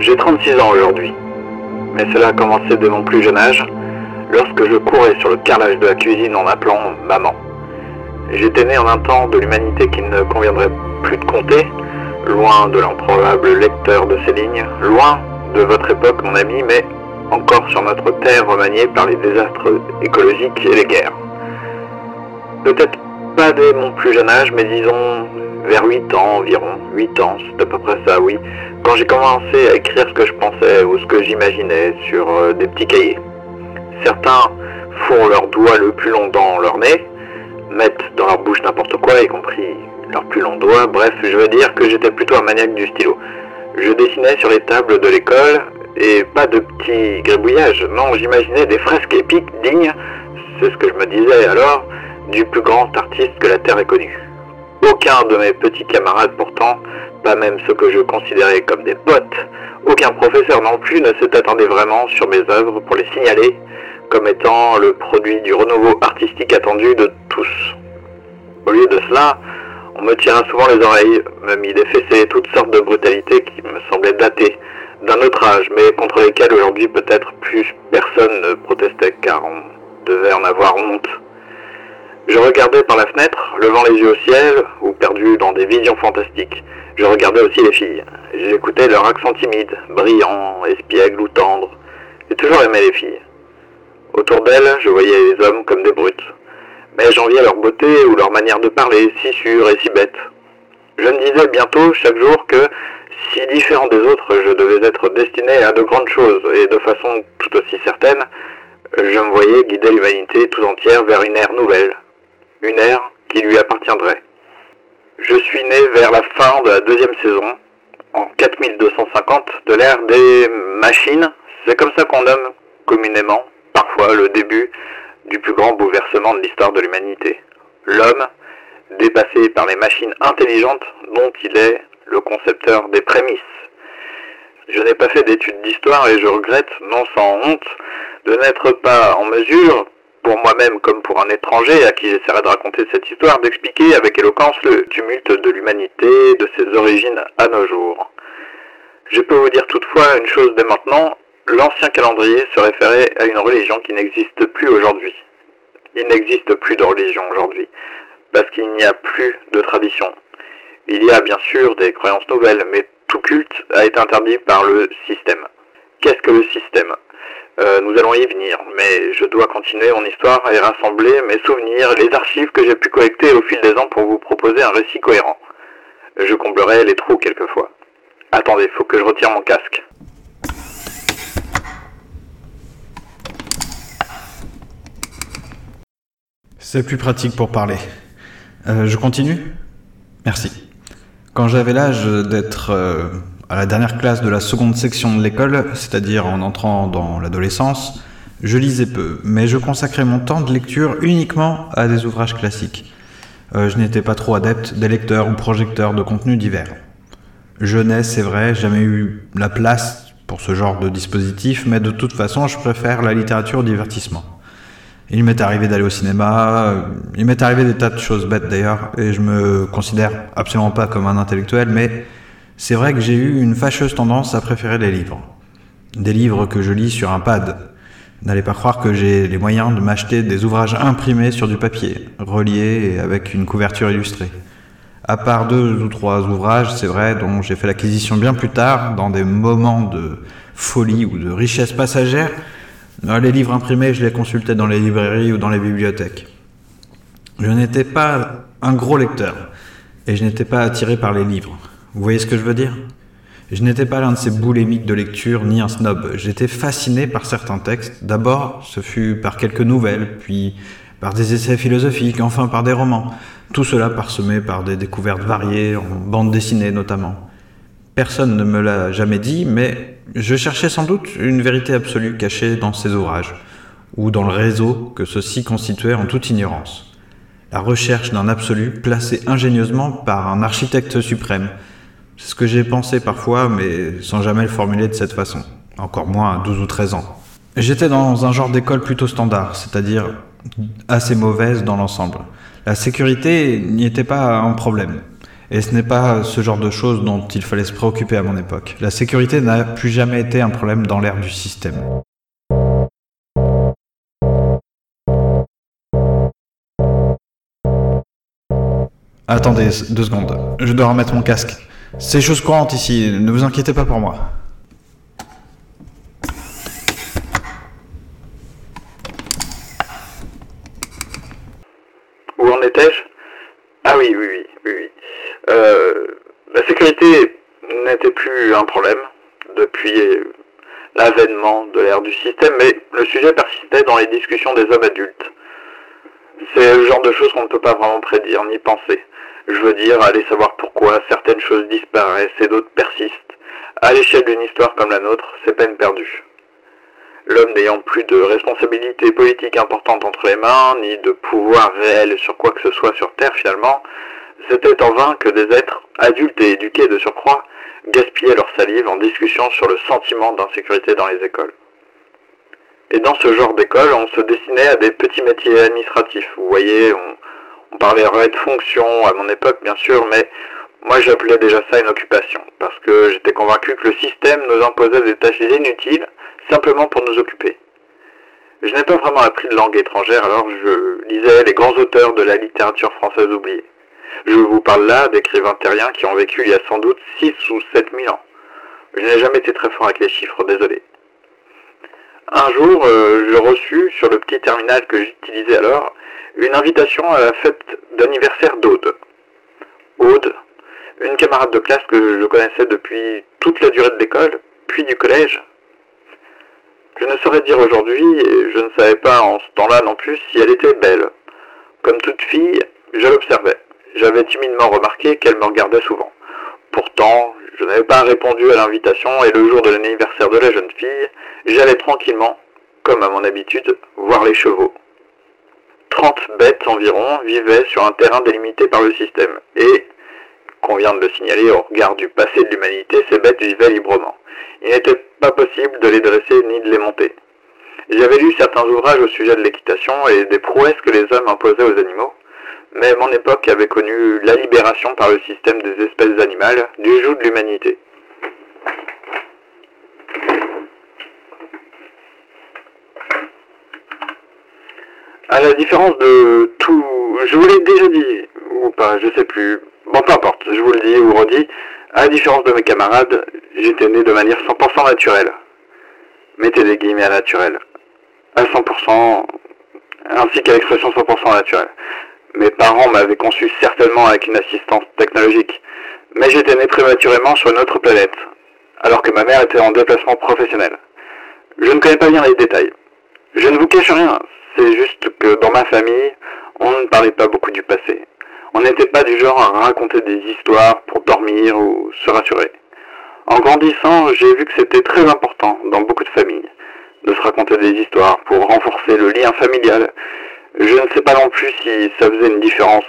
J'ai 36 ans aujourd'hui, mais cela a commencé de mon plus jeune âge, lorsque je courais sur le carrelage de la cuisine en appelant maman. J'étais né en un temps de l'humanité qui ne conviendrait plus de compter, loin de l'improbable lecteur de ces lignes, loin de votre époque mon ami, mais encore sur notre terre remaniée par les désastres écologiques et les guerres. Peut-être pas dès mon plus jeune âge, mais disons vers 8 ans environ, 8 ans, c'est à peu près ça, oui, quand j'ai commencé à écrire ce que je pensais ou ce que j'imaginais sur euh, des petits cahiers. Certains font leur doigt le plus long dans leur nez, mettent dans leur bouche n'importe quoi, y compris leur plus long doigt, bref, je veux dire que j'étais plutôt un maniaque du stylo. Je dessinais sur les tables de l'école, et pas de petits gribouillages, non, j'imaginais des fresques épiques dignes, c'est ce que je me disais alors, du plus grand artiste que la Terre ait connu. Aucun de mes petits camarades pourtant, pas même ceux que je considérais comme des potes, aucun professeur non plus ne s'est vraiment sur mes œuvres pour les signaler comme étant le produit du renouveau artistique attendu de tous. Au lieu de cela, on me tira souvent les oreilles, me mit des fessées toutes sortes de brutalités qui me semblaient datées d'un autre âge, mais contre lesquelles aujourd'hui peut-être plus personne ne protestait car on devait en avoir honte. Je regardais par la fenêtre, levant les yeux au ciel ou perdu dans des visions fantastiques. Je regardais aussi les filles. J'écoutais leur accent timide, brillant, espiègle ou tendre. J'ai toujours aimé les filles. Autour d'elles, je voyais les hommes comme des brutes. Mais j'enviais leur beauté ou leur manière de parler, si sûre et si bête. Je me disais bientôt, chaque jour, que si différent des autres, je devais être destiné à de grandes choses, et de façon tout aussi certaine, je me voyais guider l'humanité tout entière vers une ère nouvelle, une ère qui lui appartiendrait. Suis né vers la fin de la deuxième saison, en 4250 de l'ère des machines. C'est comme ça qu'on nomme communément, parfois, le début du plus grand bouleversement de l'histoire de l'humanité. L'homme, dépassé par les machines intelligentes dont il est le concepteur des prémices. Je n'ai pas fait d'études d'histoire et je regrette, non sans honte, de n'être pas en mesure, pour moi-même comme pour un étranger à qui j'essaierai de raconter cette histoire, d'expliquer avec éloquence le tumulte de l'humanité, de ses origines à nos jours. Je peux vous dire toutefois une chose dès maintenant, l'ancien calendrier se référait à une religion qui n'existe plus aujourd'hui. Il n'existe plus de religion aujourd'hui, parce qu'il n'y a plus de tradition. Il y a bien sûr des croyances nouvelles, mais tout culte a été interdit par le système. Qu'est-ce que le système euh, Nous allons y venir, mais je dois continuer mon histoire et rassembler mes souvenirs, les archives que j'ai pu collecter au fil des ans pour vous proposer un récit cohérent. Je comblerai les trous quelquefois. Attendez, faut que je retire mon casque. C'est plus pratique pour parler. Euh, je continue? Merci. Quand j'avais l'âge d'être euh, à la dernière classe de la seconde section de l'école, c'est-à-dire en entrant dans l'adolescence, je lisais peu, mais je consacrais mon temps de lecture uniquement à des ouvrages classiques. Euh, je n'étais pas trop adepte des lecteurs ou projecteurs de contenus divers. Je n'ai, c'est vrai, jamais eu la place pour ce genre de dispositif, mais de toute façon, je préfère la littérature au divertissement. Il m'est arrivé d'aller au cinéma, euh, il m'est arrivé des tas de choses bêtes d'ailleurs, et je me considère absolument pas comme un intellectuel, mais c'est vrai que j'ai eu une fâcheuse tendance à préférer les livres. Des livres que je lis sur un pad. N'allez pas croire que j'ai les moyens de m'acheter des ouvrages imprimés sur du papier, reliés et avec une couverture illustrée. À part deux ou trois ouvrages, c'est vrai, dont j'ai fait l'acquisition bien plus tard, dans des moments de folie ou de richesse passagère, les livres imprimés, je les consultais dans les librairies ou dans les bibliothèques. Je n'étais pas un gros lecteur et je n'étais pas attiré par les livres. Vous voyez ce que je veux dire? Je n'étais pas l'un de ces boulémiques de lecture ni un snob. J'étais fasciné par certains textes. D'abord, ce fut par quelques nouvelles, puis par des essais philosophiques, enfin par des romans. Tout cela parsemé par des découvertes variées, en bande dessinée notamment. Personne ne me l'a jamais dit, mais je cherchais sans doute une vérité absolue cachée dans ces ouvrages, ou dans le réseau que ceux-ci constituaient en toute ignorance. La recherche d'un absolu placé ingénieusement par un architecte suprême. C'est ce que j'ai pensé parfois, mais sans jamais le formuler de cette façon, encore moins à 12 ou 13 ans. J'étais dans un genre d'école plutôt standard, c'est-à-dire assez mauvaise dans l'ensemble. La sécurité n'y était pas un problème. Et ce n'est pas ce genre de choses dont il fallait se préoccuper à mon époque. La sécurité n'a plus jamais été un problème dans l'ère du système. Attendez deux secondes, je dois remettre mon casque. C'est chose courante ici, ne vous inquiétez pas pour moi. Où en étais-je? Ah oui, oui, oui, oui. Euh, la sécurité n'était plus un problème depuis l'avènement de l'ère du système, mais le sujet persistait dans les discussions des hommes adultes. C'est le genre de choses qu'on ne peut pas vraiment prédire ni penser. Je veux dire, aller savoir pourquoi certaines choses disparaissent et d'autres persistent. À l'échelle d'une histoire comme la nôtre, c'est peine perdue. L'homme n'ayant plus de responsabilité politique importante entre les mains, ni de pouvoir réel sur quoi que ce soit sur Terre finalement, c'était en vain que des êtres, adultes et éduqués de surcroît, gaspillaient leur salive en discussion sur le sentiment d'insécurité dans les écoles. Et dans ce genre d'école, on se destinait à des petits métiers administratifs. Vous voyez, on, on parlerait de fonction à mon époque, bien sûr, mais moi j'appelais déjà ça une occupation, parce que j'étais convaincu que le système nous imposait des tâches inutiles simplement pour nous occuper. Je n'ai pas vraiment appris de langue étrangère, alors je lisais les grands auteurs de la littérature française oubliée. Je vous parle là d'écrivains terriens qui ont vécu il y a sans doute 6 ou 7 000 ans. Je n'ai jamais été très fort avec les chiffres, désolé. Un jour, euh, je reçus sur le petit terminal que j'utilisais alors une invitation à la fête d'anniversaire d'Aude. Aude, une camarade de classe que je connaissais depuis toute la durée de l'école, puis du collège. Je ne saurais dire aujourd'hui, je ne savais pas en ce temps-là non plus, si elle était belle. Comme toute fille, je l'observais. J'avais timidement remarqué qu'elle me regardait souvent. Pourtant, je n'avais pas répondu à l'invitation et le jour de l'anniversaire de la jeune fille, j'allais tranquillement, comme à mon habitude, voir les chevaux. 30 bêtes environ vivaient sur un terrain délimité par le système. Et, qu'on vient de le signaler au regard du passé de l'humanité, ces bêtes vivaient librement. Il n'était pas possible de les dresser ni de les monter. J'avais lu certains ouvrages au sujet de l'équitation et des prouesses que les hommes imposaient aux animaux, mais mon époque avait connu la libération par le système des espèces animales du joug de l'humanité. À la différence de tout, je vous l'ai déjà dit, ou pas, je sais plus. Bon, peu importe, je vous le dis ou redis, à la différence de mes camarades, j'étais né de manière 100% naturelle. Mettez des guillemets à naturel. À 100%, ainsi qu'à l'expression 100% naturelle. Mes parents m'avaient conçu certainement avec une assistance technologique, mais j'étais né prématurément sur une autre planète, alors que ma mère était en déplacement professionnel. Je ne connais pas bien les détails. Je ne vous cache rien, c'est juste que dans ma famille, on ne parlait pas beaucoup du passé. On n'était pas du genre à raconter des histoires pour dormir ou se rassurer. En grandissant, j'ai vu que c'était très important dans beaucoup de familles de se raconter des histoires pour renforcer le lien familial. Je ne sais pas non plus si ça faisait une différence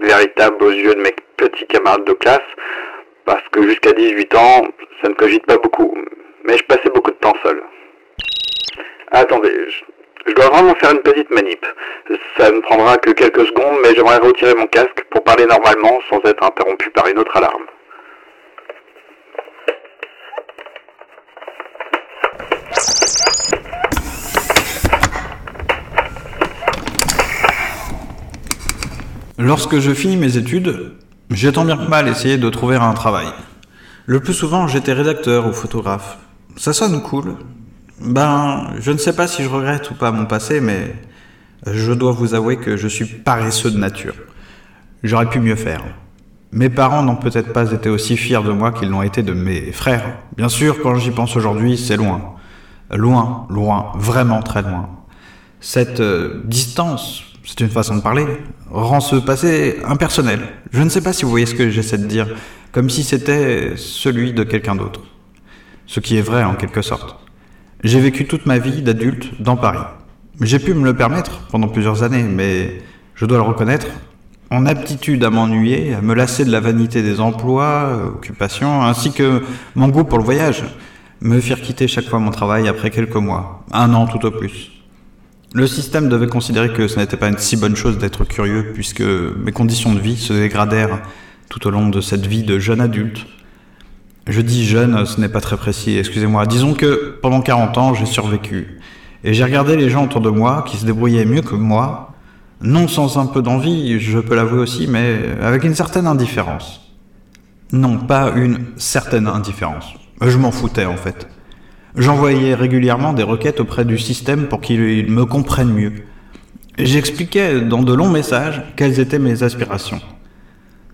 véritable aux yeux de mes petits camarades de classe, parce que jusqu'à 18 ans, ça ne cogite pas beaucoup, mais je passais beaucoup de temps seul. Attendez, je, je dois vraiment faire une petite manip. Ça ne prendra que quelques secondes, mais j'aimerais retirer mon casque pour parler normalement sans être interrompu par une autre alarme. Lorsque je finis mes études, j'ai tant bien que mal essayé de trouver un travail. Le plus souvent, j'étais rédacteur ou photographe. Ça sonne cool. Ben, je ne sais pas si je regrette ou pas mon passé, mais je dois vous avouer que je suis paresseux de nature. J'aurais pu mieux faire. Mes parents n'ont peut-être pas été aussi fiers de moi qu'ils l'ont été de mes frères. Bien sûr, quand j'y pense aujourd'hui, c'est loin. Loin, loin, vraiment très loin. Cette euh, distance, c'est une façon de parler, rend ce passé impersonnel. Je ne sais pas si vous voyez ce que j'essaie de dire, comme si c'était celui de quelqu'un d'autre. Ce qui est vrai en quelque sorte. J'ai vécu toute ma vie d'adulte dans Paris. J'ai pu me le permettre pendant plusieurs années, mais je dois le reconnaître, en aptitude à m'ennuyer, à me lasser de la vanité des emplois, occupations, ainsi que mon goût pour le voyage, me firent quitter chaque fois mon travail après quelques mois, un an tout au plus. Le système devait considérer que ce n'était pas une si bonne chose d'être curieux, puisque mes conditions de vie se dégradèrent tout au long de cette vie de jeune adulte. Je dis jeune, ce n'est pas très précis, excusez-moi. Disons que pendant 40 ans, j'ai survécu. Et j'ai regardé les gens autour de moi qui se débrouillaient mieux que moi, non sans un peu d'envie, je peux l'avouer aussi, mais avec une certaine indifférence. Non, pas une certaine indifférence. Je m'en foutais en fait. J'envoyais régulièrement des requêtes auprès du système pour qu'il me comprenne mieux. J'expliquais dans de longs messages quelles étaient mes aspirations.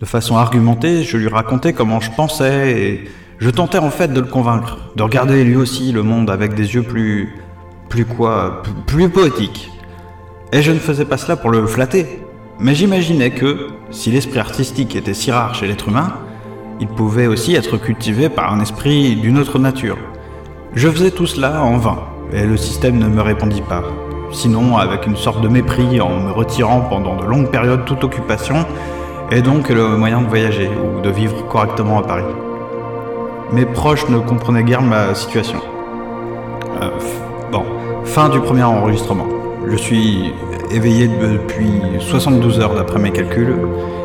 De façon argumentée, je lui racontais comment je pensais et je tentais en fait de le convaincre, de regarder lui aussi le monde avec des yeux plus... plus quoi Plus poétiques. Et je ne faisais pas cela pour le flatter, mais j'imaginais que, si l'esprit artistique était si rare chez l'être humain, il pouvait aussi être cultivé par un esprit d'une autre nature. Je faisais tout cela en vain, et le système ne me répondit pas. Sinon, avec une sorte de mépris en me retirant pendant de longues périodes toute occupation, et donc le moyen de voyager ou de vivre correctement à Paris. Mes proches ne comprenaient guère ma situation. Euh, bon, fin du premier enregistrement. Je suis éveillé depuis 72 heures d'après mes calculs,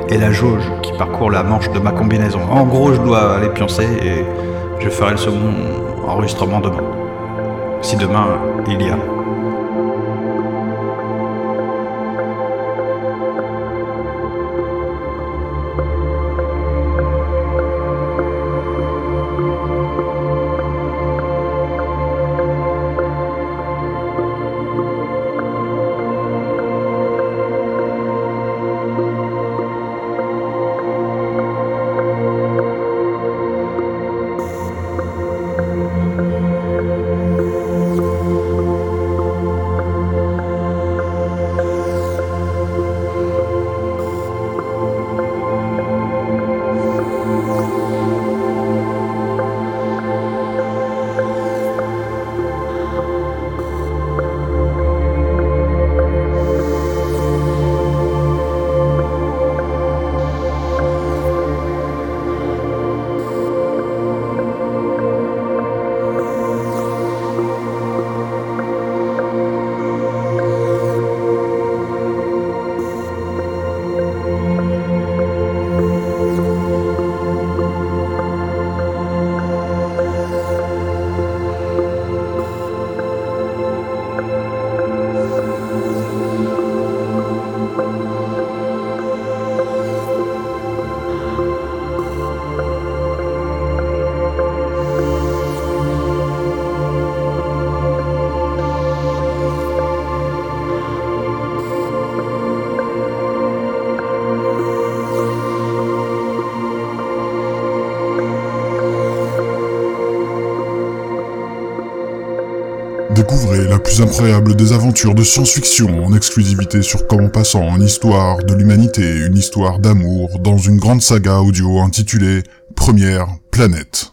et la jauge qui parcourt la manche de ma combinaison. En gros, je dois aller pioncer et je ferai le second enregistrement demain. Si demain il y a. la plus incroyable des aventures de science-fiction en exclusivité sur Comment Passant en histoire de l'humanité, une histoire d'amour dans une grande saga audio intitulée Première planète.